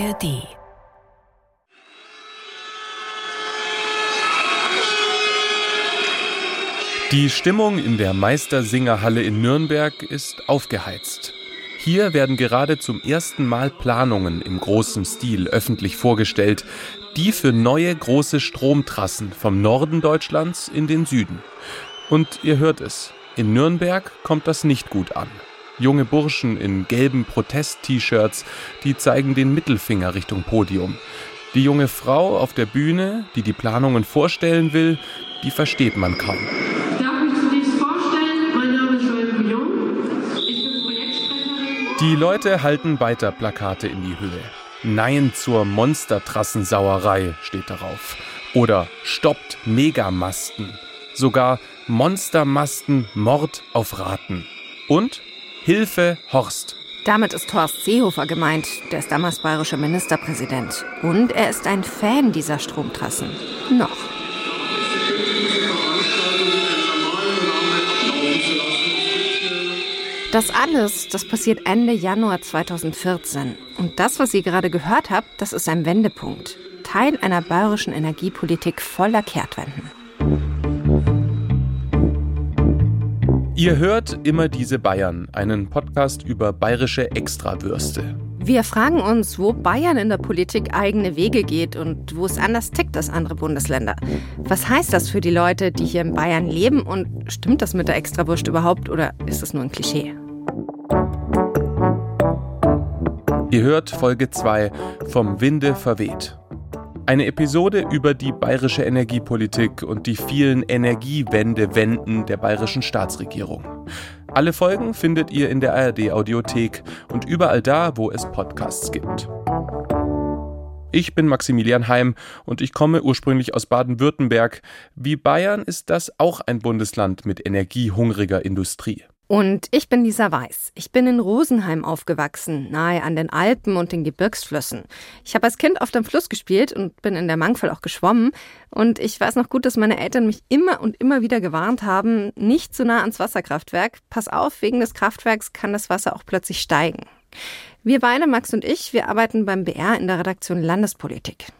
ARD. Die Stimmung in der Meistersingerhalle in Nürnberg ist aufgeheizt. Hier werden gerade zum ersten Mal Planungen im großen Stil öffentlich vorgestellt, die für neue große Stromtrassen vom Norden Deutschlands in den Süden. Und ihr hört es, in Nürnberg kommt das nicht gut an. Junge Burschen in gelben Protest-T-Shirts, die zeigen den Mittelfinger Richtung Podium. Die junge Frau auf der Bühne, die die Planungen vorstellen will, die versteht man kaum. Die Leute halten weiter Plakate in die Höhe. Nein zur Monstertrassensauerei steht darauf. Oder stoppt Megamasten. Sogar Monstermasten Mord auf Raten. Und Hilfe Horst. Damit ist Horst Seehofer gemeint, der ist damals bayerischer Ministerpräsident. Und er ist ein Fan dieser Stromtrassen. Noch. Das alles, das passiert Ende Januar 2014. Und das, was ihr gerade gehört habt, das ist ein Wendepunkt. Teil einer bayerischen Energiepolitik voller Kehrtwenden. Ihr hört immer diese Bayern, einen Podcast über bayerische Extrawürste. Wir fragen uns, wo Bayern in der Politik eigene Wege geht und wo es anders tickt als andere Bundesländer. Was heißt das für die Leute, die hier in Bayern leben und stimmt das mit der Extrawurst überhaupt oder ist es nur ein Klischee? Ihr hört Folge 2 vom Winde verweht. Eine Episode über die bayerische Energiepolitik und die vielen Energiewendewenden der bayerischen Staatsregierung. Alle Folgen findet ihr in der ARD Audiothek und überall da, wo es Podcasts gibt. Ich bin Maximilian Heim und ich komme ursprünglich aus Baden-Württemberg. Wie Bayern ist das auch ein Bundesland mit energiehungriger Industrie. Und ich bin Lisa Weiß. Ich bin in Rosenheim aufgewachsen, nahe an den Alpen und den Gebirgsflüssen. Ich habe als Kind auf dem Fluss gespielt und bin in der Mangfall auch geschwommen. Und ich weiß noch gut, dass meine Eltern mich immer und immer wieder gewarnt haben, nicht zu nah ans Wasserkraftwerk. Pass auf, wegen des Kraftwerks kann das Wasser auch plötzlich steigen. Wir beide, Max und ich, wir arbeiten beim BR in der Redaktion Landespolitik.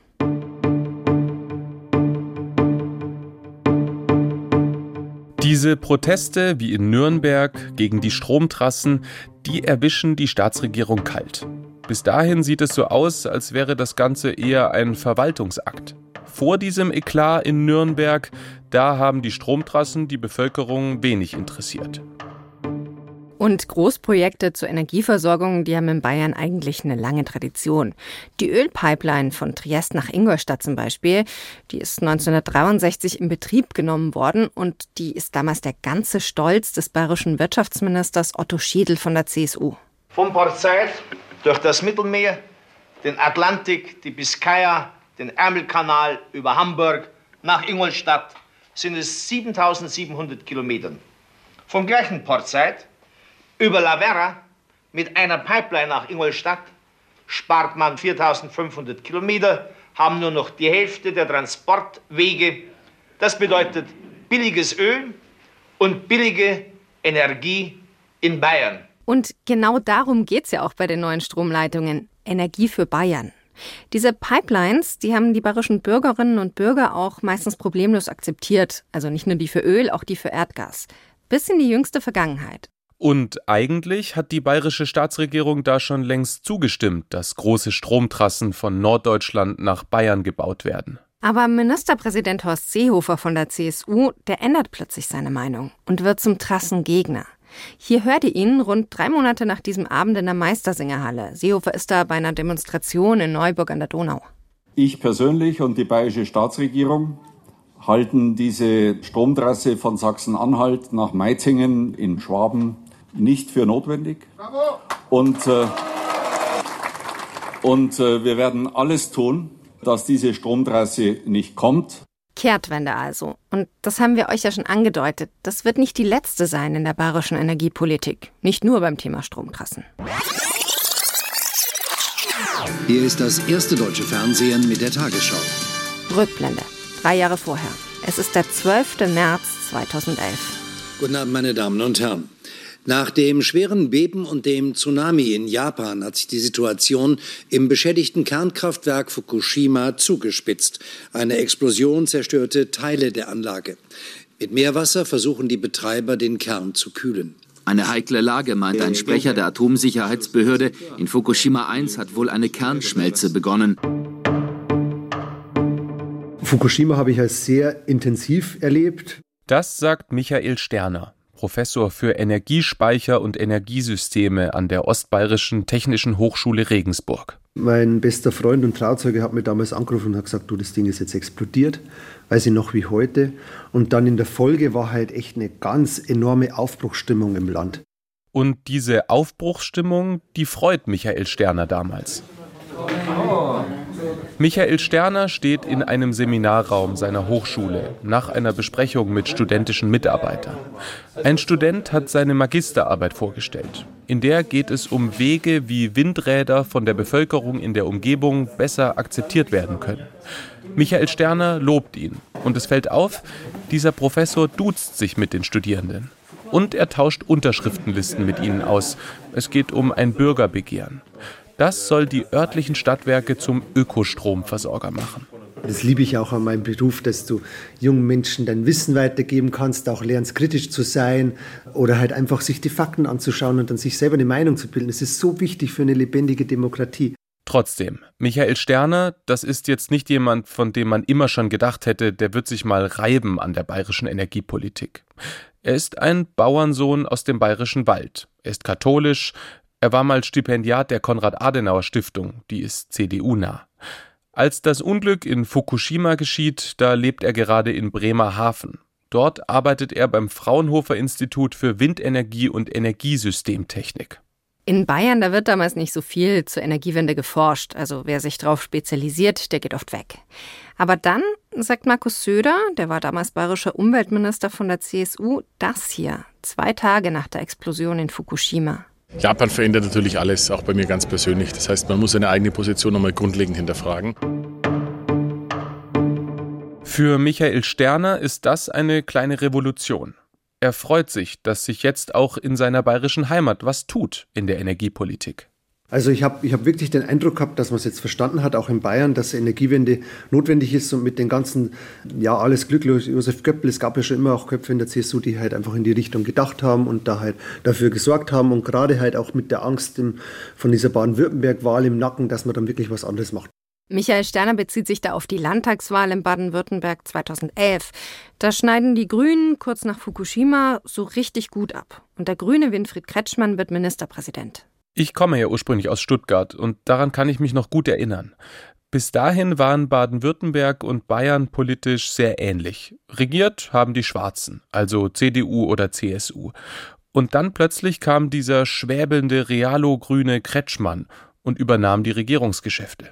Diese Proteste wie in Nürnberg gegen die Stromtrassen, die erwischen die Staatsregierung kalt. Bis dahin sieht es so aus, als wäre das Ganze eher ein Verwaltungsakt. Vor diesem Eklat in Nürnberg, da haben die Stromtrassen die Bevölkerung wenig interessiert. Und Großprojekte zur Energieversorgung, die haben in Bayern eigentlich eine lange Tradition. Die Ölpipeline von Triest nach Ingolstadt zum Beispiel, die ist 1963 in Betrieb genommen worden und die ist damals der ganze Stolz des bayerischen Wirtschaftsministers Otto Schiedl von der CSU. Vom Port Said durch das Mittelmeer, den Atlantik, die Biskaya, den Ärmelkanal über Hamburg nach Ingolstadt sind es 7700 Kilometer. Vom gleichen Port Said über La Vera mit einer Pipeline nach Ingolstadt spart man 4500 Kilometer, haben nur noch die Hälfte der Transportwege. Das bedeutet billiges Öl und billige Energie in Bayern. Und genau darum geht es ja auch bei den neuen Stromleitungen. Energie für Bayern. Diese Pipelines, die haben die bayerischen Bürgerinnen und Bürger auch meistens problemlos akzeptiert. Also nicht nur die für Öl, auch die für Erdgas. Bis in die jüngste Vergangenheit. Und eigentlich hat die bayerische Staatsregierung da schon längst zugestimmt, dass große Stromtrassen von Norddeutschland nach Bayern gebaut werden. Aber Ministerpräsident Horst Seehofer von der CSU, der ändert plötzlich seine Meinung und wird zum Trassengegner. Hier hört ihr ihn rund drei Monate nach diesem Abend in der Meistersingerhalle. Seehofer ist da bei einer Demonstration in Neuburg an der Donau. Ich persönlich und die bayerische Staatsregierung halten diese Stromtrasse von Sachsen-Anhalt nach Meizingen in Schwaben nicht für notwendig. Bravo. Und, äh, und äh, wir werden alles tun, dass diese Stromtrasse nicht kommt. Kehrtwende also. Und das haben wir euch ja schon angedeutet. Das wird nicht die letzte sein in der bayerischen Energiepolitik. Nicht nur beim Thema Stromtrassen. Hier ist das erste deutsche Fernsehen mit der Tagesschau. Rückblende. Drei Jahre vorher. Es ist der 12. März 2011. Guten Abend, meine Damen und Herren. Nach dem schweren Beben und dem Tsunami in Japan hat sich die Situation im beschädigten Kernkraftwerk Fukushima zugespitzt. Eine Explosion zerstörte Teile der Anlage. Mit Meerwasser versuchen die Betreiber, den Kern zu kühlen. Eine heikle Lage, meint ein Sprecher der Atomsicherheitsbehörde. In Fukushima 1 hat wohl eine Kernschmelze begonnen. Fukushima habe ich als sehr intensiv erlebt. Das sagt Michael Sterner, Professor für Energiespeicher und Energiesysteme an der Ostbayerischen Technischen Hochschule Regensburg. Mein bester Freund und Trauzeuge hat mir damals angerufen und hat gesagt, du, das Ding ist jetzt explodiert, weiß ich noch wie heute. Und dann in der Folge war halt echt eine ganz enorme Aufbruchsstimmung im Land. Und diese Aufbruchsstimmung, die freut Michael Sterner damals. Michael Sterner steht in einem Seminarraum seiner Hochschule nach einer Besprechung mit studentischen Mitarbeitern. Ein Student hat seine Magisterarbeit vorgestellt. In der geht es um Wege, wie Windräder von der Bevölkerung in der Umgebung besser akzeptiert werden können. Michael Sterner lobt ihn und es fällt auf, dieser Professor duzt sich mit den Studierenden. Und er tauscht Unterschriftenlisten mit ihnen aus. Es geht um ein Bürgerbegehren. Das soll die örtlichen Stadtwerke zum Ökostromversorger machen. Das liebe ich auch an meinem Beruf, dass du jungen Menschen dein Wissen weitergeben kannst, auch lernst kritisch zu sein oder halt einfach sich die Fakten anzuschauen und dann sich selber eine Meinung zu bilden. Das ist so wichtig für eine lebendige Demokratie. Trotzdem, Michael Sterner, das ist jetzt nicht jemand, von dem man immer schon gedacht hätte, der wird sich mal reiben an der bayerischen Energiepolitik. Er ist ein Bauernsohn aus dem bayerischen Wald. Er ist katholisch, er war mal Stipendiat der Konrad-Adenauer-Stiftung, die ist CDU-nah. Als das Unglück in Fukushima geschieht, da lebt er gerade in Bremerhaven. Dort arbeitet er beim Fraunhofer Institut für Windenergie und Energiesystemtechnik. In Bayern, da wird damals nicht so viel zur Energiewende geforscht. Also wer sich darauf spezialisiert, der geht oft weg. Aber dann sagt Markus Söder, der war damals bayerischer Umweltminister von der CSU, das hier, zwei Tage nach der Explosion in Fukushima. Japan verändert natürlich alles, auch bei mir ganz persönlich. Das heißt, man muss seine eigene Position nochmal grundlegend hinterfragen. Für Michael Sterner ist das eine kleine Revolution. Er freut sich, dass sich jetzt auch in seiner bayerischen Heimat was tut in der Energiepolitik. Also ich habe ich hab wirklich den Eindruck gehabt, dass man es jetzt verstanden hat, auch in Bayern, dass Energiewende notwendig ist und mit den ganzen, ja alles Glück, Josef Göppel, es gab ja schon immer auch Köpfe in der CSU, die halt einfach in die Richtung gedacht haben und da halt dafür gesorgt haben und gerade halt auch mit der Angst im, von dieser Baden-Württemberg-Wahl im Nacken, dass man dann wirklich was anderes macht. Michael Sterner bezieht sich da auf die Landtagswahl in Baden-Württemberg 2011. Da schneiden die Grünen kurz nach Fukushima so richtig gut ab. Und der grüne Winfried Kretschmann wird Ministerpräsident. Ich komme ja ursprünglich aus Stuttgart und daran kann ich mich noch gut erinnern. Bis dahin waren Baden-Württemberg und Bayern politisch sehr ähnlich. Regiert haben die Schwarzen, also CDU oder CSU. Und dann plötzlich kam dieser schwäbelnde realo-grüne Kretschmann und übernahm die Regierungsgeschäfte.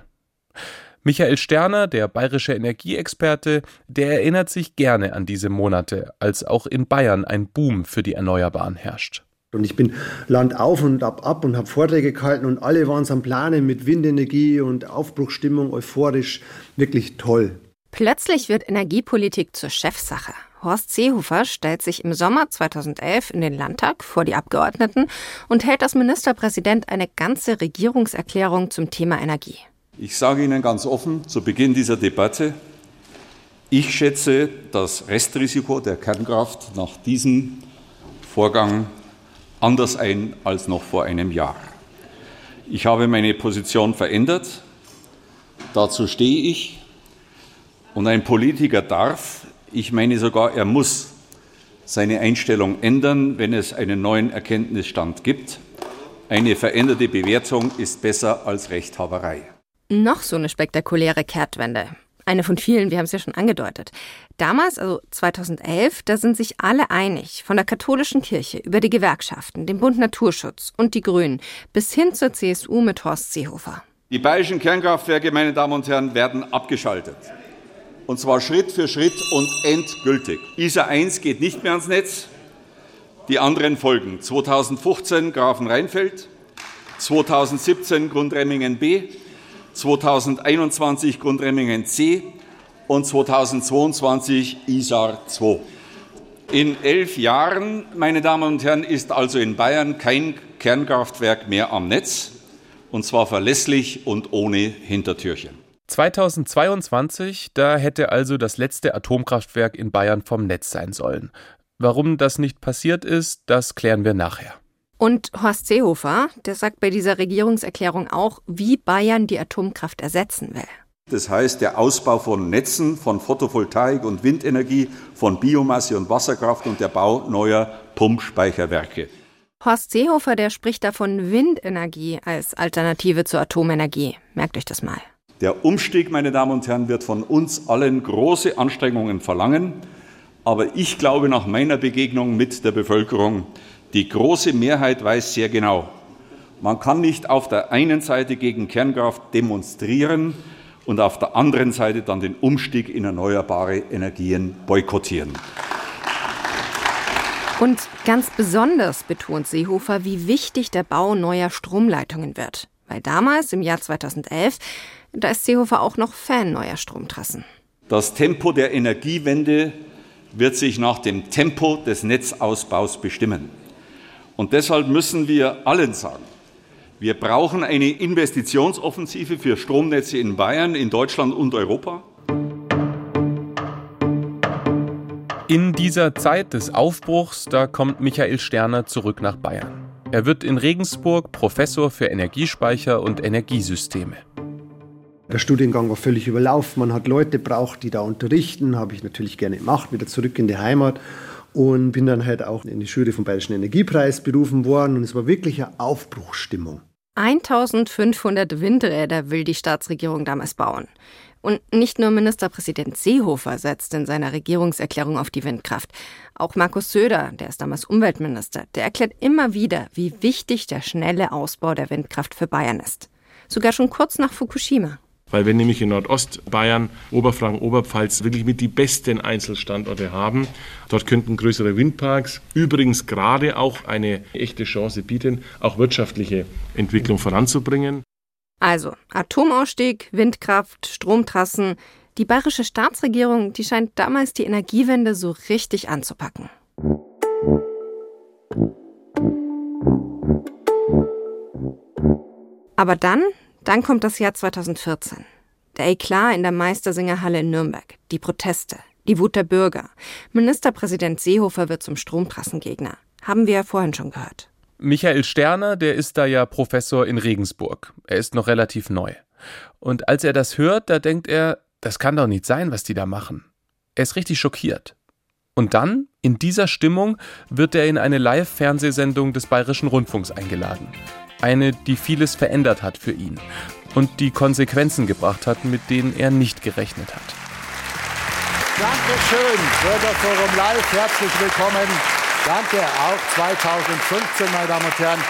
Michael Sterner, der bayerische Energieexperte, der erinnert sich gerne an diese Monate, als auch in Bayern ein Boom für die Erneuerbaren herrscht. Und ich bin Land auf und ab ab und habe Vorträge gehalten und alle waren es am Planen mit Windenergie und Aufbruchstimmung, euphorisch, wirklich toll. Plötzlich wird Energiepolitik zur Chefsache. Horst Seehofer stellt sich im Sommer 2011 in den Landtag vor die Abgeordneten und hält als Ministerpräsident eine ganze Regierungserklärung zum Thema Energie. Ich sage Ihnen ganz offen zu Beginn dieser Debatte, ich schätze das Restrisiko der Kernkraft nach diesem Vorgang anders ein als noch vor einem Jahr. Ich habe meine Position verändert, dazu stehe ich, und ein Politiker darf, ich meine sogar, er muss seine Einstellung ändern, wenn es einen neuen Erkenntnisstand gibt. Eine veränderte Bewertung ist besser als Rechthaberei. Noch so eine spektakuläre Kehrtwende. Eine von vielen, wir haben es ja schon angedeutet. Damals, also 2011, da sind sich alle einig, von der katholischen Kirche über die Gewerkschaften, den Bund Naturschutz und die Grünen bis hin zur CSU mit Horst Seehofer. Die bayerischen Kernkraftwerke, meine Damen und Herren, werden abgeschaltet. Und zwar Schritt für Schritt und endgültig. ISA 1 geht nicht mehr ans Netz. Die anderen folgen. 2015 Grafenrheinfeld, 2017 Grundremmingen B, 2021 Grundremmingen C und 2022 ISAR 2. In elf Jahren, meine Damen und Herren, ist also in Bayern kein Kernkraftwerk mehr am Netz, und zwar verlässlich und ohne Hintertürchen. 2022, da hätte also das letzte Atomkraftwerk in Bayern vom Netz sein sollen. Warum das nicht passiert ist, das klären wir nachher. Und Horst Seehofer, der sagt bei dieser Regierungserklärung auch, wie Bayern die Atomkraft ersetzen will. Das heißt, der Ausbau von Netzen, von Photovoltaik und Windenergie, von Biomasse und Wasserkraft und der Bau neuer Pumpspeicherwerke. Horst Seehofer, der spricht davon Windenergie als Alternative zur Atomenergie. Merkt euch das mal. Der Umstieg, meine Damen und Herren, wird von uns allen große Anstrengungen verlangen. Aber ich glaube nach meiner Begegnung mit der Bevölkerung, die große Mehrheit weiß sehr genau, man kann nicht auf der einen Seite gegen Kernkraft demonstrieren und auf der anderen Seite dann den Umstieg in erneuerbare Energien boykottieren. Und ganz besonders betont Seehofer, wie wichtig der Bau neuer Stromleitungen wird. Weil damals, im Jahr 2011, da ist Seehofer auch noch Fan neuer Stromtrassen. Das Tempo der Energiewende wird sich nach dem Tempo des Netzausbaus bestimmen. Und deshalb müssen wir allen sagen, wir brauchen eine Investitionsoffensive für Stromnetze in Bayern, in Deutschland und Europa. In dieser Zeit des Aufbruchs, da kommt Michael Sterner zurück nach Bayern. Er wird in Regensburg Professor für Energiespeicher und Energiesysteme. Der Studiengang war völlig überlaufen. Man hat Leute braucht, die da unterrichten. Habe ich natürlich gerne gemacht, wieder zurück in die Heimat. Und bin dann halt auch in die Jury vom Bayerischen Energiepreis berufen worden. Und es war wirklich eine Aufbruchsstimmung. 1500 Windräder will die Staatsregierung damals bauen. Und nicht nur Ministerpräsident Seehofer setzt in seiner Regierungserklärung auf die Windkraft. Auch Markus Söder, der ist damals Umweltminister, der erklärt immer wieder, wie wichtig der schnelle Ausbau der Windkraft für Bayern ist. Sogar schon kurz nach Fukushima weil wir nämlich in Nordostbayern, Oberfranken, Oberpfalz wirklich mit die besten Einzelstandorte haben. Dort könnten größere Windparks übrigens gerade auch eine echte Chance bieten, auch wirtschaftliche Entwicklung voranzubringen. Also Atomausstieg, Windkraft, Stromtrassen. Die bayerische Staatsregierung, die scheint damals die Energiewende so richtig anzupacken. Aber dann dann kommt das Jahr 2014. Der Eklat in der Meistersingerhalle in Nürnberg, die Proteste, die Wut der Bürger. Ministerpräsident Seehofer wird zum Stromtrassengegner. Haben wir ja vorhin schon gehört. Michael Sterner, der ist da ja Professor in Regensburg. Er ist noch relativ neu. Und als er das hört, da denkt er, das kann doch nicht sein, was die da machen. Er ist richtig schockiert. Und dann, in dieser Stimmung, wird er in eine Live-Fernsehsendung des Bayerischen Rundfunks eingeladen. Eine, die vieles verändert hat für ihn und die Konsequenzen gebracht hat, mit denen er nicht gerechnet hat. Dankeschön, Bürgerforum Live, herzlich willkommen. Danke, auch 2015, meine Damen und Herren,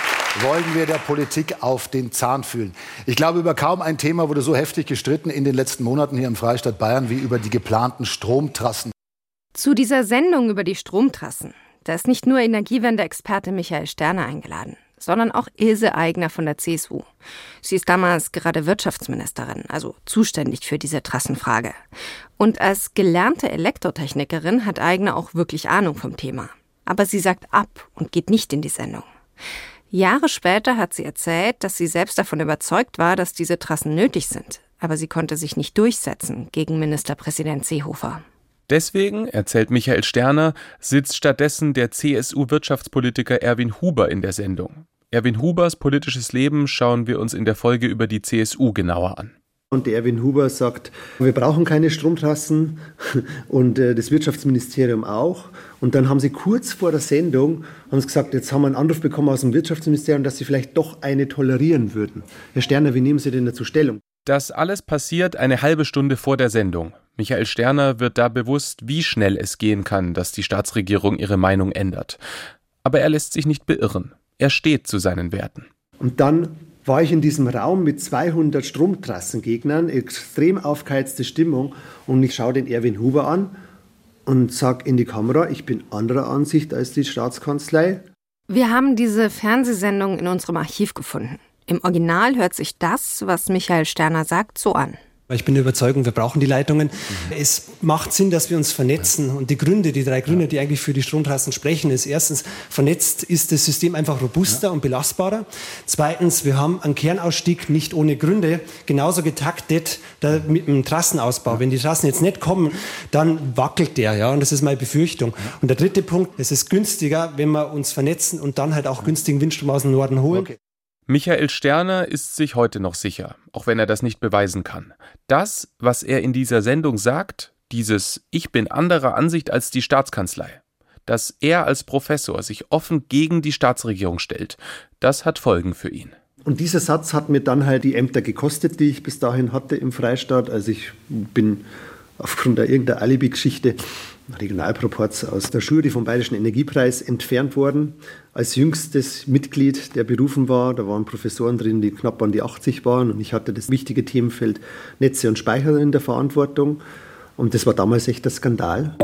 wollen wir der Politik auf den Zahn fühlen. Ich glaube, über kaum ein Thema wurde so heftig gestritten in den letzten Monaten hier im Freistaat Bayern wie über die geplanten Stromtrassen. Zu dieser Sendung über die Stromtrassen, da ist nicht nur Energiewende-Experte Michael Sterner eingeladen sondern auch Ilse Aigner von der CSU. Sie ist damals gerade Wirtschaftsministerin, also zuständig für diese Trassenfrage. Und als gelernte Elektrotechnikerin hat Aigner auch wirklich Ahnung vom Thema. Aber sie sagt ab und geht nicht in die Sendung. Jahre später hat sie erzählt, dass sie selbst davon überzeugt war, dass diese Trassen nötig sind. Aber sie konnte sich nicht durchsetzen gegen Ministerpräsident Seehofer. Deswegen, erzählt Michael Sterner, sitzt stattdessen der CSU-Wirtschaftspolitiker Erwin Huber in der Sendung. Erwin Hubers politisches Leben schauen wir uns in der Folge über die CSU genauer an. Und der Erwin Huber sagt, wir brauchen keine Stromtrassen und äh, das Wirtschaftsministerium auch. Und dann haben sie kurz vor der Sendung haben sie gesagt, jetzt haben wir einen Anruf bekommen aus dem Wirtschaftsministerium, dass sie vielleicht doch eine tolerieren würden. Herr Sterner, wie nehmen Sie denn dazu Stellung? Das alles passiert eine halbe Stunde vor der Sendung. Michael Sterner wird da bewusst, wie schnell es gehen kann, dass die Staatsregierung ihre Meinung ändert. Aber er lässt sich nicht beirren. Er steht zu seinen Werten. Und dann war ich in diesem Raum mit 200 Stromtrassengegnern, extrem aufgeheizte Stimmung und ich schaue den Erwin Huber an und sage in die Kamera, ich bin anderer Ansicht als die Staatskanzlei. Wir haben diese Fernsehsendung in unserem Archiv gefunden. Im Original hört sich das, was Michael Sterner sagt, so an. Ich bin der Überzeugung, wir brauchen die Leitungen. Es macht Sinn, dass wir uns vernetzen. Und die Gründe, die drei Gründe, die eigentlich für die Stromtrassen sprechen, ist erstens, vernetzt ist das System einfach robuster und belastbarer. Zweitens, wir haben einen Kernausstieg nicht ohne Gründe genauso getaktet mit dem Trassenausbau. Wenn die Trassen jetzt nicht kommen, dann wackelt der. Ja? Und das ist meine Befürchtung. Und der dritte Punkt, es ist günstiger, wenn wir uns vernetzen und dann halt auch günstigen Windstrom aus dem Norden holen. Okay. Michael Sterner ist sich heute noch sicher, auch wenn er das nicht beweisen kann. Das, was er in dieser Sendung sagt, dieses Ich bin anderer Ansicht als die Staatskanzlei, dass er als Professor sich offen gegen die Staatsregierung stellt, das hat Folgen für ihn. Und dieser Satz hat mir dann halt die Ämter gekostet, die ich bis dahin hatte im Freistaat. Also ich bin aufgrund der irgendeiner Alibi-Geschichte Regionalproports aus der Jury vom Bayerischen Energiepreis entfernt worden. Als jüngstes Mitglied, der berufen war, da waren Professoren drin, die knapp an die 80 waren und ich hatte das wichtige Themenfeld Netze und Speicher in der Verantwortung. Und das war damals echt der Skandal.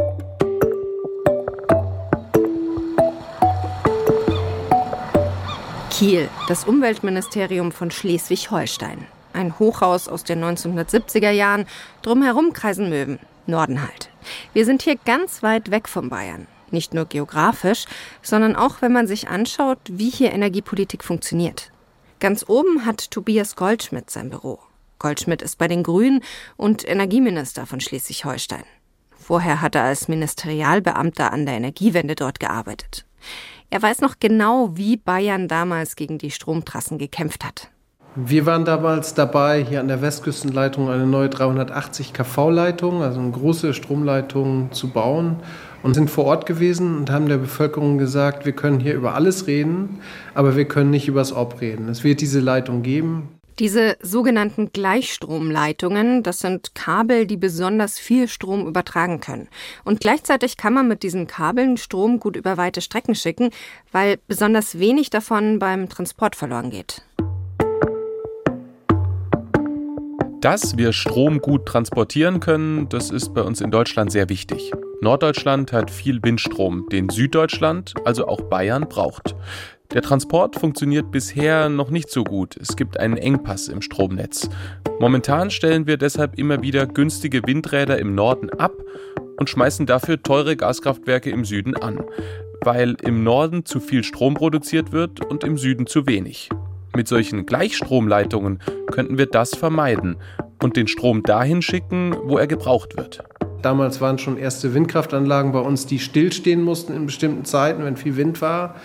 Kiel, das Umweltministerium von Schleswig-Holstein. Ein Hochhaus aus den 1970er Jahren, drumherum kreisen Möwen. Norden halt. Wir sind hier ganz weit weg von Bayern. Nicht nur geografisch, sondern auch, wenn man sich anschaut, wie hier Energiepolitik funktioniert. Ganz oben hat Tobias Goldschmidt sein Büro. Goldschmidt ist bei den Grünen und Energieminister von Schleswig-Holstein. Vorher hat er als Ministerialbeamter an der Energiewende dort gearbeitet. Er weiß noch genau, wie Bayern damals gegen die Stromtrassen gekämpft hat. Wir waren damals dabei, hier an der Westküstenleitung eine neue 380 kV-Leitung, also eine große Stromleitung zu bauen und sind vor Ort gewesen und haben der Bevölkerung gesagt, wir können hier über alles reden, aber wir können nicht über das Ob reden. Es wird diese Leitung geben. Diese sogenannten Gleichstromleitungen, das sind Kabel, die besonders viel Strom übertragen können. Und gleichzeitig kann man mit diesen Kabeln Strom gut über weite Strecken schicken, weil besonders wenig davon beim Transport verloren geht. Dass wir Strom gut transportieren können, das ist bei uns in Deutschland sehr wichtig. Norddeutschland hat viel Windstrom, den Süddeutschland, also auch Bayern, braucht. Der Transport funktioniert bisher noch nicht so gut. Es gibt einen Engpass im Stromnetz. Momentan stellen wir deshalb immer wieder günstige Windräder im Norden ab und schmeißen dafür teure Gaskraftwerke im Süden an, weil im Norden zu viel Strom produziert wird und im Süden zu wenig. Mit solchen Gleichstromleitungen könnten wir das vermeiden und den Strom dahin schicken, wo er gebraucht wird. Damals waren schon erste Windkraftanlagen bei uns, die stillstehen mussten in bestimmten Zeiten, wenn viel Wind war.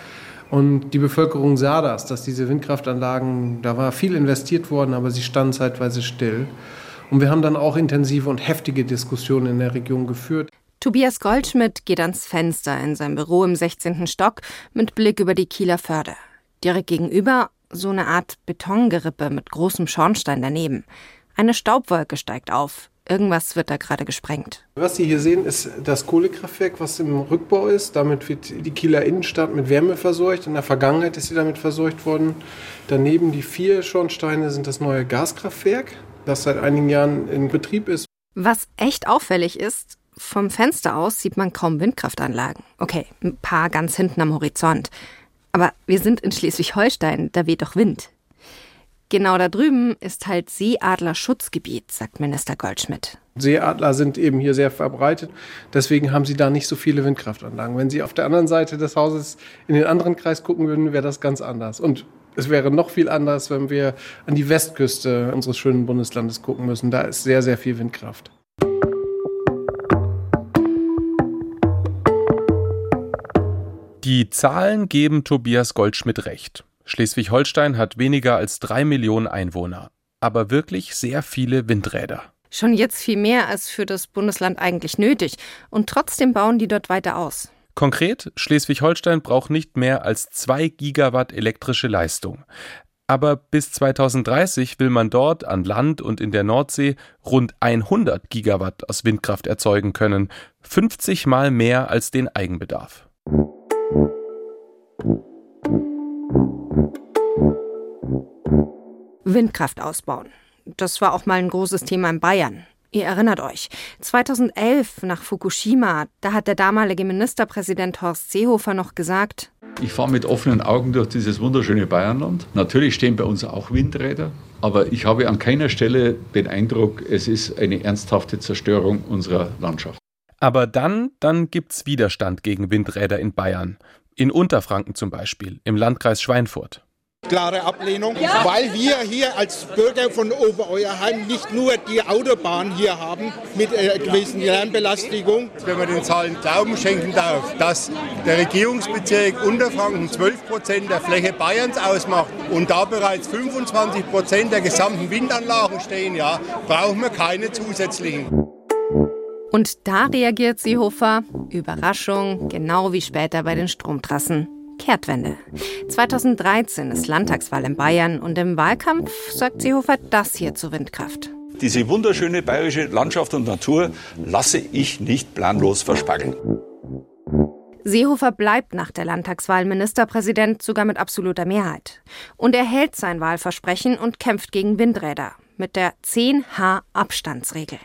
Und die Bevölkerung sah das, dass diese Windkraftanlagen, da war viel investiert worden, aber sie standen zeitweise still. Und wir haben dann auch intensive und heftige Diskussionen in der Region geführt. Tobias Goldschmidt geht ans Fenster in sein Büro im 16. Stock mit Blick über die Kieler Förde. Direkt gegenüber so eine Art Betongerippe mit großem Schornstein daneben. Eine Staubwolke steigt auf. Irgendwas wird da gerade gesprengt. Was Sie hier sehen, ist das Kohlekraftwerk, was im Rückbau ist. Damit wird die Kieler Innenstadt mit Wärme versorgt. In der Vergangenheit ist sie damit versorgt worden. Daneben die vier Schornsteine sind das neue Gaskraftwerk, das seit einigen Jahren in Betrieb ist. Was echt auffällig ist, vom Fenster aus sieht man kaum Windkraftanlagen. Okay, ein paar ganz hinten am Horizont. Aber wir sind in Schleswig-Holstein, da weht doch Wind. Genau da drüben ist halt Seeadler-Schutzgebiet, sagt Minister Goldschmidt. Seeadler sind eben hier sehr verbreitet. Deswegen haben sie da nicht so viele Windkraftanlagen. Wenn sie auf der anderen Seite des Hauses in den anderen Kreis gucken würden, wäre das ganz anders. Und es wäre noch viel anders, wenn wir an die Westküste unseres schönen Bundeslandes gucken müssen. Da ist sehr, sehr viel Windkraft. Die Zahlen geben Tobias Goldschmidt recht. Schleswig-Holstein hat weniger als drei Millionen Einwohner, aber wirklich sehr viele Windräder. Schon jetzt viel mehr als für das Bundesland eigentlich nötig. Und trotzdem bauen die dort weiter aus. Konkret, Schleswig-Holstein braucht nicht mehr als zwei Gigawatt elektrische Leistung. Aber bis 2030 will man dort an Land und in der Nordsee rund 100 Gigawatt aus Windkraft erzeugen können, 50 mal mehr als den Eigenbedarf. Windkraft ausbauen. Das war auch mal ein großes Thema in Bayern. Ihr erinnert euch, 2011 nach Fukushima, da hat der damalige Ministerpräsident Horst Seehofer noch gesagt, Ich fahre mit offenen Augen durch dieses wunderschöne Bayernland. Natürlich stehen bei uns auch Windräder, aber ich habe an keiner Stelle den Eindruck, es ist eine ernsthafte Zerstörung unserer Landschaft. Aber dann, dann gibt's Widerstand gegen Windräder in Bayern. In Unterfranken zum Beispiel, im Landkreis Schweinfurt klare Ablehnung, ja. weil wir hier als Bürger von Obereuerheim nicht nur die Autobahn hier haben mit äh, gewissen Lärmbelastung. Wenn man den Zahlen Glauben schenken darf, dass der Regierungsbezirk Unterfranken 12 Prozent der Fläche Bayerns ausmacht und da bereits 25 Prozent der gesamten Windanlagen stehen, ja, brauchen wir keine zusätzlichen. Und da reagiert Seehofer, Überraschung, genau wie später bei den Stromtrassen. Kehrtwende. 2013 ist Landtagswahl in Bayern und im Wahlkampf sagt Seehofer das hier zur Windkraft. Diese wunderschöne bayerische Landschaft und Natur lasse ich nicht planlos verspackeln. Seehofer bleibt nach der Landtagswahl Ministerpräsident sogar mit absoluter Mehrheit. Und er hält sein Wahlversprechen und kämpft gegen Windräder mit der 10H-Abstandsregel.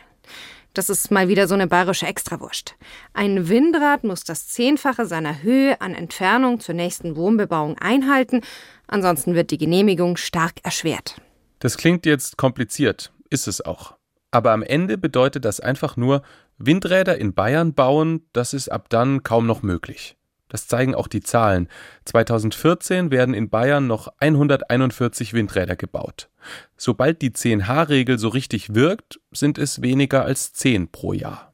Das ist mal wieder so eine bayerische Extrawurst. Ein Windrad muss das Zehnfache seiner Höhe an Entfernung zur nächsten Wohnbebauung einhalten, ansonsten wird die Genehmigung stark erschwert. Das klingt jetzt kompliziert, ist es auch. Aber am Ende bedeutet das einfach nur, Windräder in Bayern bauen, das ist ab dann kaum noch möglich. Das zeigen auch die Zahlen. 2014 werden in Bayern noch 141 Windräder gebaut. Sobald die 10H-Regel so richtig wirkt, sind es weniger als 10 pro Jahr.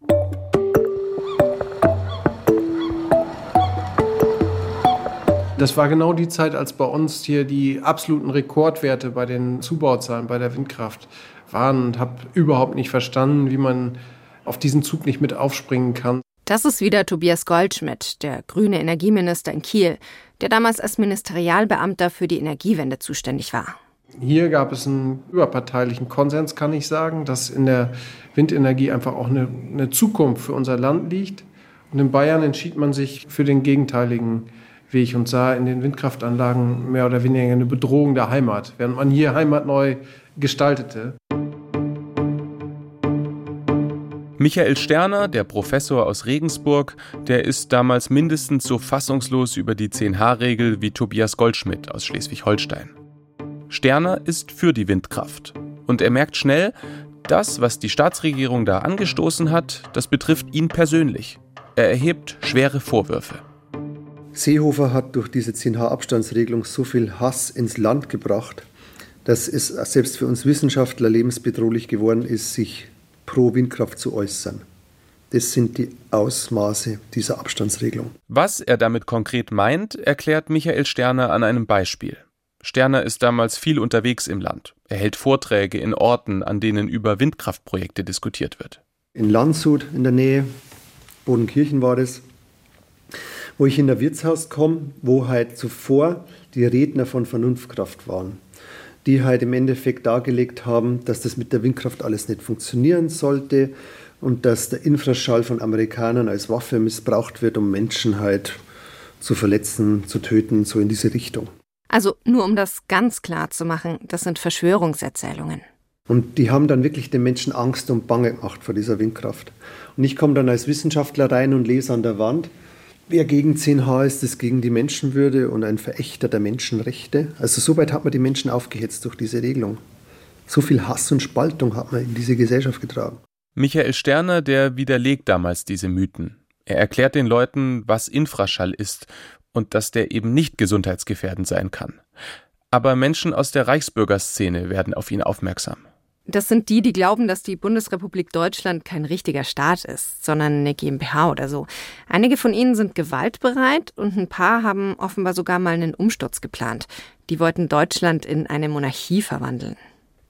Das war genau die Zeit, als bei uns hier die absoluten Rekordwerte bei den Zubauzahlen bei der Windkraft waren und habe überhaupt nicht verstanden, wie man auf diesen Zug nicht mit aufspringen kann. Das ist wieder Tobias Goldschmidt, der grüne Energieminister in Kiel, der damals als Ministerialbeamter für die Energiewende zuständig war. Hier gab es einen überparteilichen Konsens, kann ich sagen, dass in der Windenergie einfach auch eine, eine Zukunft für unser Land liegt. Und in Bayern entschied man sich für den gegenteiligen Weg und sah in den Windkraftanlagen mehr oder weniger eine Bedrohung der Heimat, während man hier Heimat neu gestaltete. Michael Sterner, der Professor aus Regensburg, der ist damals mindestens so fassungslos über die 10H-Regel wie Tobias Goldschmidt aus Schleswig-Holstein. Sterner ist für die Windkraft. Und er merkt schnell, das, was die Staatsregierung da angestoßen hat, das betrifft ihn persönlich. Er erhebt schwere Vorwürfe. Seehofer hat durch diese 10H-Abstandsregelung so viel Hass ins Land gebracht, dass es selbst für uns Wissenschaftler lebensbedrohlich geworden ist, sich pro Windkraft zu äußern. Das sind die Ausmaße dieser Abstandsregelung. Was er damit konkret meint, erklärt Michael Sterner an einem Beispiel. Sterner ist damals viel unterwegs im Land. Er hält Vorträge in Orten, an denen über Windkraftprojekte diskutiert wird. In Landshut in der Nähe, Bodenkirchen war das, wo ich in der Wirtshaus komme, wo halt zuvor die Redner von Vernunftkraft waren die halt im Endeffekt dargelegt haben, dass das mit der Windkraft alles nicht funktionieren sollte und dass der Infraschall von Amerikanern als Waffe missbraucht wird, um Menschen halt zu verletzen, zu töten, so in diese Richtung. Also nur um das ganz klar zu machen, das sind Verschwörungserzählungen. Und die haben dann wirklich den Menschen Angst und Bange gemacht vor dieser Windkraft. Und ich komme dann als Wissenschaftler rein und lese an der Wand, Wer gegen 10H ist, ist gegen die Menschenwürde und ein Verächter der Menschenrechte. Also so weit hat man die Menschen aufgehetzt durch diese Regelung. So viel Hass und Spaltung hat man in diese Gesellschaft getragen. Michael Sterner, der widerlegt damals diese Mythen. Er erklärt den Leuten, was Infraschall ist und dass der eben nicht gesundheitsgefährdend sein kann. Aber Menschen aus der Reichsbürgerszene werden auf ihn aufmerksam. Das sind die, die glauben, dass die Bundesrepublik Deutschland kein richtiger Staat ist, sondern eine GmbH oder so. Einige von ihnen sind gewaltbereit und ein paar haben offenbar sogar mal einen Umsturz geplant. Die wollten Deutschland in eine Monarchie verwandeln.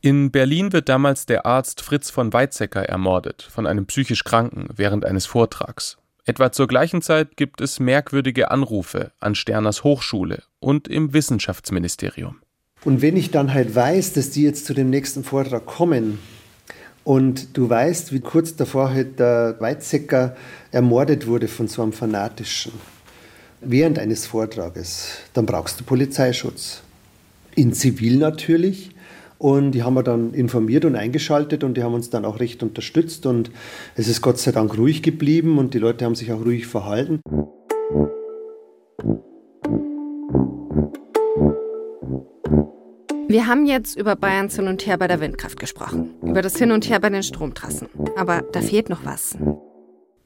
In Berlin wird damals der Arzt Fritz von Weizsäcker ermordet, von einem psychisch Kranken, während eines Vortrags. Etwa zur gleichen Zeit gibt es merkwürdige Anrufe an Sterners Hochschule und im Wissenschaftsministerium. Und wenn ich dann halt weiß, dass die jetzt zu dem nächsten Vortrag kommen und du weißt, wie kurz davor halt der Weizsäcker ermordet wurde von so einem Fanatischen, während eines Vortrages, dann brauchst du Polizeischutz. In Zivil natürlich. Und die haben wir dann informiert und eingeschaltet und die haben uns dann auch recht unterstützt und es ist Gott sei Dank ruhig geblieben und die Leute haben sich auch ruhig verhalten. Wir haben jetzt über Bayerns Hin und Her bei der Windkraft gesprochen, über das Hin und Her bei den Stromtrassen. Aber da fehlt noch was.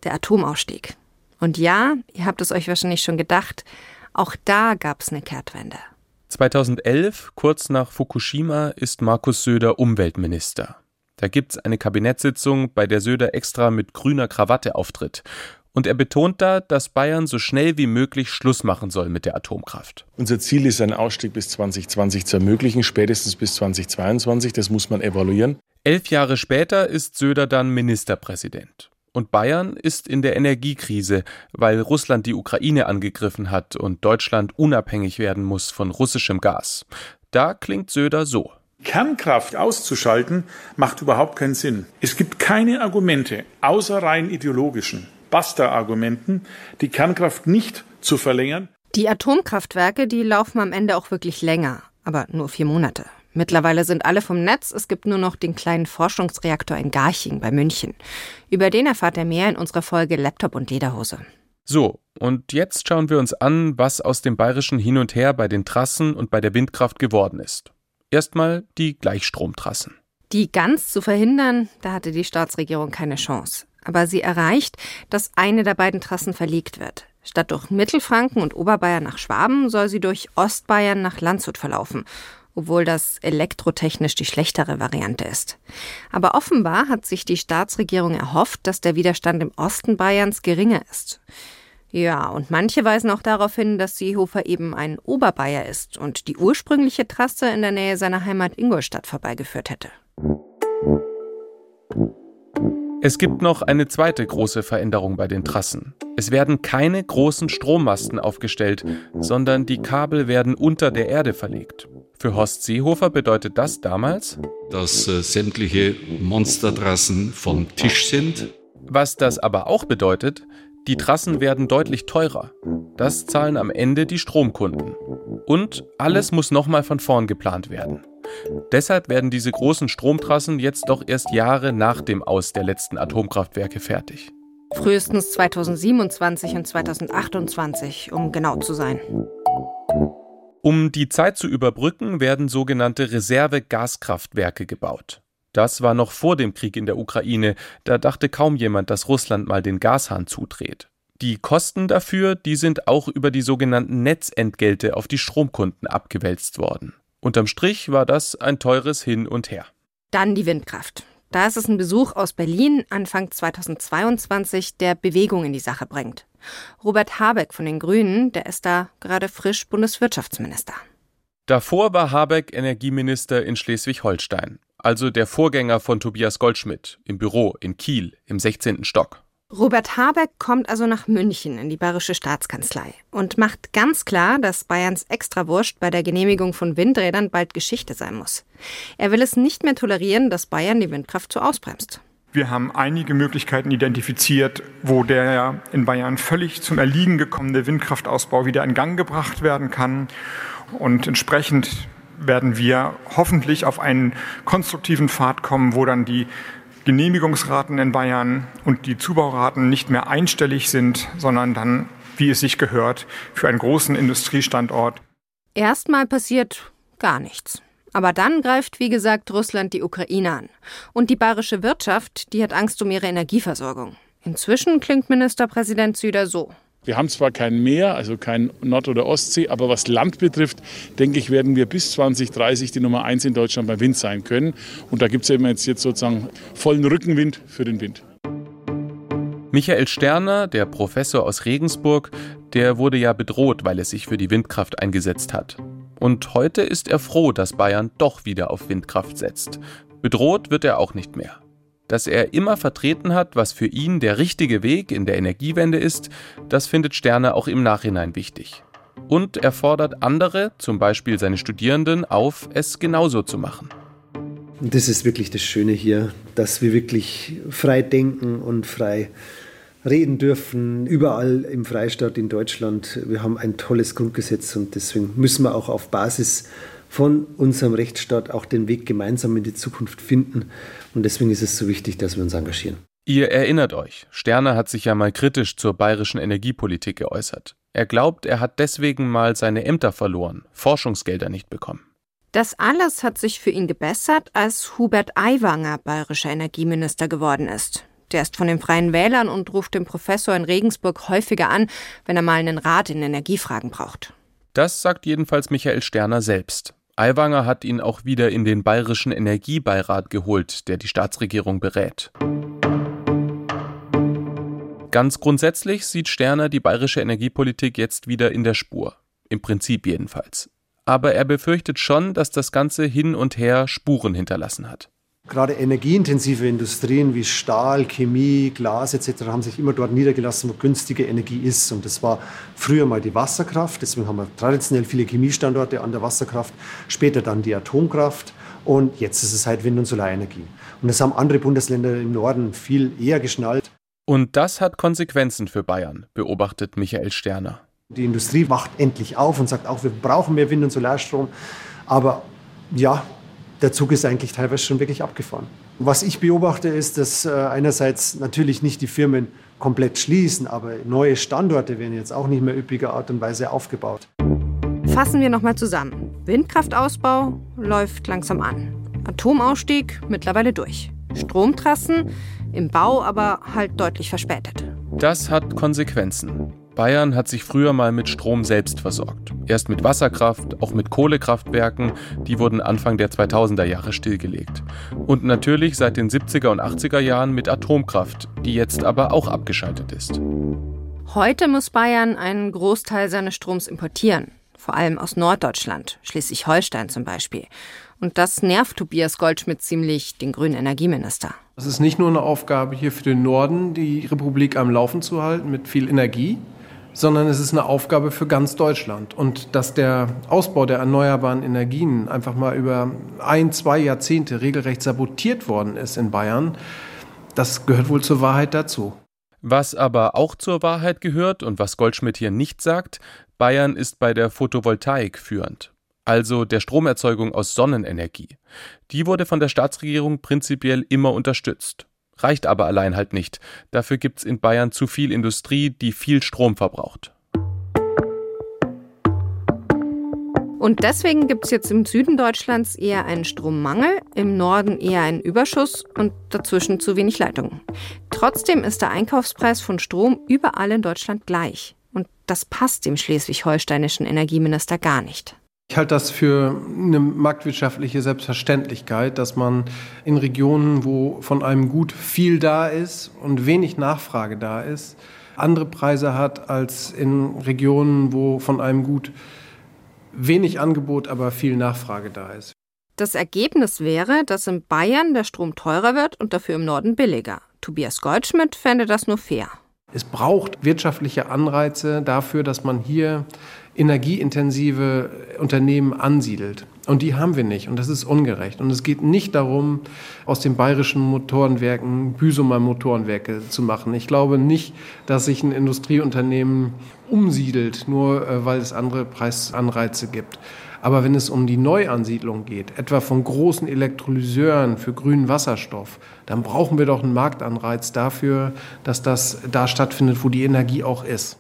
Der Atomausstieg. Und ja, ihr habt es euch wahrscheinlich schon gedacht, auch da gab es eine Kehrtwende. 2011, kurz nach Fukushima, ist Markus Söder Umweltminister. Da gibt es eine Kabinettssitzung, bei der Söder extra mit grüner Krawatte auftritt und er betont da, dass Bayern so schnell wie möglich Schluss machen soll mit der Atomkraft. Unser Ziel ist, einen Ausstieg bis 2020 zu ermöglichen, spätestens bis 2022. Das muss man evaluieren. Elf Jahre später ist Söder dann Ministerpräsident. Und Bayern ist in der Energiekrise, weil Russland die Ukraine angegriffen hat und Deutschland unabhängig werden muss von russischem Gas. Da klingt Söder so. Kernkraft auszuschalten macht überhaupt keinen Sinn. Es gibt keine Argumente, außer rein ideologischen, Basta-Argumenten, die Kernkraft nicht zu verlängern. Die Atomkraftwerke, die laufen am Ende auch wirklich länger, aber nur vier Monate. Mittlerweile sind alle vom Netz. Es gibt nur noch den kleinen Forschungsreaktor in Garching bei München. Über den erfahrt ihr mehr in unserer Folge Laptop und Lederhose. So, und jetzt schauen wir uns an, was aus dem bayerischen Hin und Her bei den Trassen und bei der Windkraft geworden ist. Erstmal die Gleichstromtrassen. Die ganz zu verhindern, da hatte die Staatsregierung keine Chance aber sie erreicht, dass eine der beiden Trassen verlegt wird. Statt durch Mittelfranken und Oberbayern nach Schwaben soll sie durch Ostbayern nach Landshut verlaufen, obwohl das elektrotechnisch die schlechtere Variante ist. Aber offenbar hat sich die Staatsregierung erhofft, dass der Widerstand im Osten Bayerns geringer ist. Ja, und manche weisen auch darauf hin, dass Seehofer eben ein Oberbayer ist und die ursprüngliche Trasse in der Nähe seiner Heimat Ingolstadt vorbeigeführt hätte. Es gibt noch eine zweite große Veränderung bei den Trassen. Es werden keine großen Strommasten aufgestellt, sondern die Kabel werden unter der Erde verlegt. Für Horst Seehofer bedeutet das damals, dass äh, sämtliche Monstertrassen vom Tisch sind. Was das aber auch bedeutet, die Trassen werden deutlich teurer. Das zahlen am Ende die Stromkunden. Und alles muss nochmal von vorn geplant werden. Deshalb werden diese großen Stromtrassen jetzt doch erst Jahre nach dem Aus der letzten Atomkraftwerke fertig. Frühestens 2027 und 2028, um genau zu sein. Um die Zeit zu überbrücken, werden sogenannte Reserve-Gaskraftwerke gebaut. Das war noch vor dem Krieg in der Ukraine, da dachte kaum jemand, dass Russland mal den Gashahn zudreht. Die Kosten dafür, die sind auch über die sogenannten Netzentgelte auf die Stromkunden abgewälzt worden. Unterm Strich war das ein teures Hin und Her. Dann die Windkraft. Da ist es ein Besuch aus Berlin Anfang 2022, der Bewegung in die Sache bringt. Robert Habeck von den Grünen, der ist da gerade frisch Bundeswirtschaftsminister. Davor war Habeck Energieminister in Schleswig-Holstein, also der Vorgänger von Tobias Goldschmidt, im Büro in Kiel im 16. Stock. Robert Habeck kommt also nach München in die Bayerische Staatskanzlei und macht ganz klar, dass Bayerns Extrawurst bei der Genehmigung von Windrädern bald Geschichte sein muss. Er will es nicht mehr tolerieren, dass Bayern die Windkraft so ausbremst. Wir haben einige Möglichkeiten identifiziert, wo der in Bayern völlig zum Erliegen gekommene Windkraftausbau wieder in Gang gebracht werden kann. Und entsprechend werden wir hoffentlich auf einen konstruktiven Pfad kommen, wo dann die Genehmigungsraten in Bayern und die Zubauraten nicht mehr einstellig sind, sondern dann, wie es sich gehört, für einen großen Industriestandort. Erstmal passiert gar nichts. Aber dann greift, wie gesagt, Russland die Ukraine an. Und die bayerische Wirtschaft, die hat Angst um ihre Energieversorgung. Inzwischen klingt Ministerpräsident Süder so. Wir haben zwar kein Meer, also kein Nord- oder Ostsee, aber was Land betrifft, denke ich, werden wir bis 2030 die Nummer eins in Deutschland beim Wind sein können. Und da gibt es eben jetzt, jetzt sozusagen vollen Rückenwind für den Wind. Michael Sterner, der Professor aus Regensburg, der wurde ja bedroht, weil er sich für die Windkraft eingesetzt hat. Und heute ist er froh, dass Bayern doch wieder auf Windkraft setzt. Bedroht wird er auch nicht mehr dass er immer vertreten hat, was für ihn der richtige Weg in der Energiewende ist, das findet Sterne auch im Nachhinein wichtig. Und er fordert andere, zum Beispiel seine Studierenden, auf, es genauso zu machen. Das ist wirklich das Schöne hier, dass wir wirklich frei denken und frei reden dürfen, überall im Freistaat in Deutschland. Wir haben ein tolles Grundgesetz und deswegen müssen wir auch auf Basis von unserem Rechtsstaat auch den Weg gemeinsam in die Zukunft finden. Und deswegen ist es so wichtig, dass wir uns engagieren. Ihr erinnert euch, Sterner hat sich ja mal kritisch zur bayerischen Energiepolitik geäußert. Er glaubt, er hat deswegen mal seine Ämter verloren, Forschungsgelder nicht bekommen. Das alles hat sich für ihn gebessert, als Hubert Aiwanger bayerischer Energieminister geworden ist. Der ist von den Freien Wählern und ruft den Professor in Regensburg häufiger an, wenn er mal einen Rat in Energiefragen braucht. Das sagt jedenfalls Michael Sterner selbst. Aiwanger hat ihn auch wieder in den Bayerischen Energiebeirat geholt, der die Staatsregierung berät. Ganz grundsätzlich sieht Sterner die bayerische Energiepolitik jetzt wieder in der Spur. Im Prinzip jedenfalls aber er befürchtet schon, dass das Ganze hin und her Spuren hinterlassen hat. Gerade energieintensive Industrien wie Stahl, Chemie, Glas etc. haben sich immer dort niedergelassen, wo günstige Energie ist. Und das war früher mal die Wasserkraft. Deswegen haben wir traditionell viele Chemiestandorte an der Wasserkraft. Später dann die Atomkraft. Und jetzt ist es halt Wind- und Solarenergie. Und das haben andere Bundesländer im Norden viel eher geschnallt. Und das hat Konsequenzen für Bayern, beobachtet Michael Sterner. Die Industrie wacht endlich auf und sagt auch, wir brauchen mehr Wind- und Solarstrom. Aber ja, der Zug ist eigentlich teilweise schon wirklich abgefahren. Was ich beobachte, ist, dass äh, einerseits natürlich nicht die Firmen komplett schließen, aber neue Standorte werden jetzt auch nicht mehr üppiger Art und Weise aufgebaut. Fassen wir nochmal zusammen. Windkraftausbau läuft langsam an. Atomausstieg mittlerweile durch. Stromtrassen im Bau aber halt deutlich verspätet. Das hat Konsequenzen. Bayern hat sich früher mal mit Strom selbst versorgt. Erst mit Wasserkraft, auch mit Kohlekraftwerken, die wurden Anfang der 2000er Jahre stillgelegt. Und natürlich seit den 70er und 80er Jahren mit Atomkraft, die jetzt aber auch abgeschaltet ist. Heute muss Bayern einen Großteil seines Stroms importieren, vor allem aus Norddeutschland, Schleswig-Holstein zum Beispiel. Und das nervt Tobias Goldschmidt ziemlich, den grünen Energieminister. Es ist nicht nur eine Aufgabe hier für den Norden, die Republik am Laufen zu halten mit viel Energie, sondern es ist eine Aufgabe für ganz Deutschland. Und dass der Ausbau der erneuerbaren Energien einfach mal über ein, zwei Jahrzehnte regelrecht sabotiert worden ist in Bayern, das gehört wohl zur Wahrheit dazu. Was aber auch zur Wahrheit gehört und was Goldschmidt hier nicht sagt, Bayern ist bei der Photovoltaik führend, also der Stromerzeugung aus Sonnenenergie. Die wurde von der Staatsregierung prinzipiell immer unterstützt. Reicht aber allein halt nicht. Dafür gibt's in Bayern zu viel Industrie, die viel Strom verbraucht. Und deswegen gibt es jetzt im Süden Deutschlands eher einen Strommangel, im Norden eher einen Überschuss und dazwischen zu wenig Leitungen. Trotzdem ist der Einkaufspreis von Strom überall in Deutschland gleich. Und das passt dem schleswig-holsteinischen Energieminister gar nicht. Ich halte das für eine marktwirtschaftliche Selbstverständlichkeit, dass man in Regionen, wo von einem Gut viel da ist und wenig Nachfrage da ist, andere Preise hat als in Regionen, wo von einem Gut wenig Angebot, aber viel Nachfrage da ist. Das Ergebnis wäre, dass in Bayern der Strom teurer wird und dafür im Norden billiger. Tobias Goldschmidt fände das nur fair. Es braucht wirtschaftliche Anreize dafür, dass man hier energieintensive Unternehmen ansiedelt. Und die haben wir nicht. Und das ist ungerecht. Und es geht nicht darum, aus den bayerischen Motorenwerken Büsumer Motorenwerke zu machen. Ich glaube nicht, dass sich ein Industrieunternehmen umsiedelt, nur äh, weil es andere Preisanreize gibt. Aber wenn es um die Neuansiedlung geht, etwa von großen Elektrolyseuren für grünen Wasserstoff, dann brauchen wir doch einen Marktanreiz dafür, dass das da stattfindet, wo die Energie auch ist.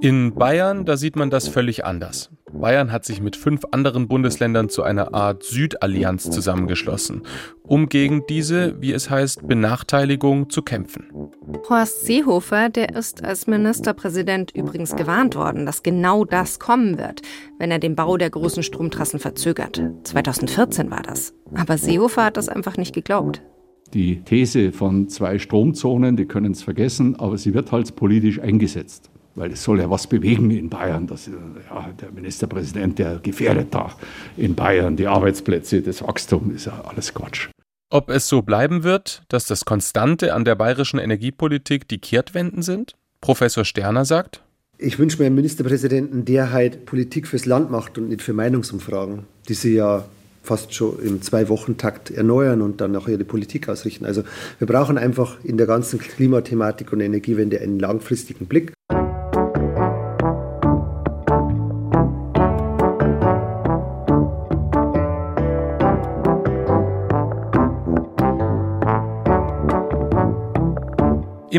In Bayern, da sieht man das völlig anders. Bayern hat sich mit fünf anderen Bundesländern zu einer Art Südallianz zusammengeschlossen, um gegen diese, wie es heißt, Benachteiligung zu kämpfen. Horst Seehofer, der ist als Ministerpräsident übrigens gewarnt worden, dass genau das kommen wird, wenn er den Bau der großen Stromtrassen verzögert. 2014 war das. Aber Seehofer hat das einfach nicht geglaubt. Die These von zwei Stromzonen, die können es vergessen, aber sie wird halt politisch eingesetzt weil es soll ja was bewegen in Bayern. Das, ja, der Ministerpräsident, der gefährdet da in Bayern die Arbeitsplätze, das Wachstum, ist ja alles Quatsch. Ob es so bleiben wird, dass das Konstante an der bayerischen Energiepolitik die Kehrtwenden sind? Professor Sterner sagt, ich wünsche mir einen Ministerpräsidenten, der halt Politik fürs Land macht und nicht für Meinungsumfragen, die sie ja fast schon im Zwei-Wochen-Takt erneuern und dann auch ihre Politik ausrichten. Also wir brauchen einfach in der ganzen Klimathematik und Energiewende einen langfristigen Blick.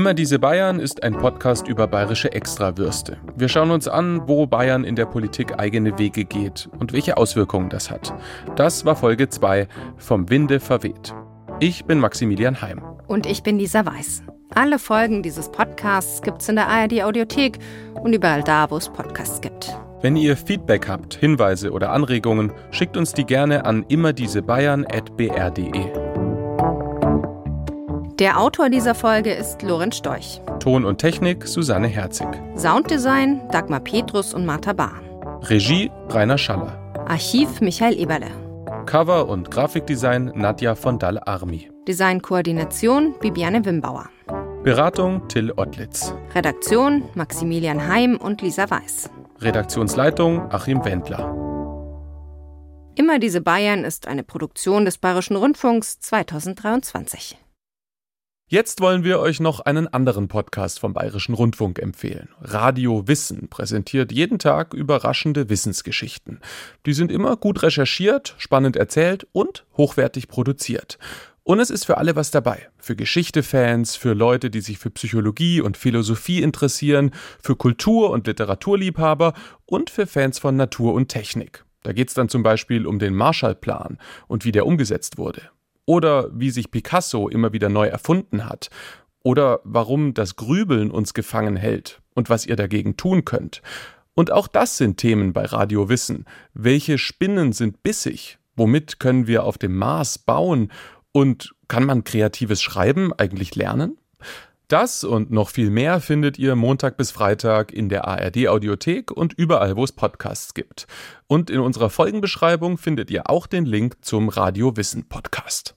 Immer diese Bayern ist ein Podcast über bayerische Extrawürste. Wir schauen uns an, wo Bayern in der Politik eigene Wege geht und welche Auswirkungen das hat. Das war Folge 2 vom Winde verweht. Ich bin Maximilian Heim. Und ich bin Lisa Weiß. Alle Folgen dieses Podcasts gibt's in der ARD Audiothek und überall da, wo es Podcasts gibt. Wenn ihr Feedback habt, Hinweise oder Anregungen, schickt uns die gerne an immerdiesebayern.br.de. Der Autor dieser Folge ist Lorenz Storch. Ton und Technik Susanne Herzig. Sounddesign Dagmar Petrus und Martha Bahn. Regie Rainer Schaller. Archiv Michael Eberle. Cover und Grafikdesign Nadja von Dall-Armi. Designkoordination Bibiane Wimbauer. Beratung Till Ottlitz. Redaktion Maximilian Heim und Lisa Weiß. Redaktionsleitung Achim Wendler. Immer diese Bayern ist eine Produktion des Bayerischen Rundfunks 2023. Jetzt wollen wir euch noch einen anderen Podcast vom Bayerischen Rundfunk empfehlen. Radio Wissen präsentiert jeden Tag überraschende Wissensgeschichten. Die sind immer gut recherchiert, spannend erzählt und hochwertig produziert. Und es ist für alle was dabei. Für Geschichtefans, für Leute, die sich für Psychologie und Philosophie interessieren, für Kultur- und Literaturliebhaber und für Fans von Natur und Technik. Da geht es dann zum Beispiel um den Marshallplan und wie der umgesetzt wurde. Oder wie sich Picasso immer wieder neu erfunden hat. Oder warum das Grübeln uns gefangen hält und was ihr dagegen tun könnt. Und auch das sind Themen bei Radio Wissen. Welche Spinnen sind bissig? Womit können wir auf dem Mars bauen? Und kann man kreatives Schreiben eigentlich lernen? Das und noch viel mehr findet ihr Montag bis Freitag in der ARD Audiothek und überall, wo es Podcasts gibt. Und in unserer Folgenbeschreibung findet ihr auch den Link zum Radio Wissen Podcast.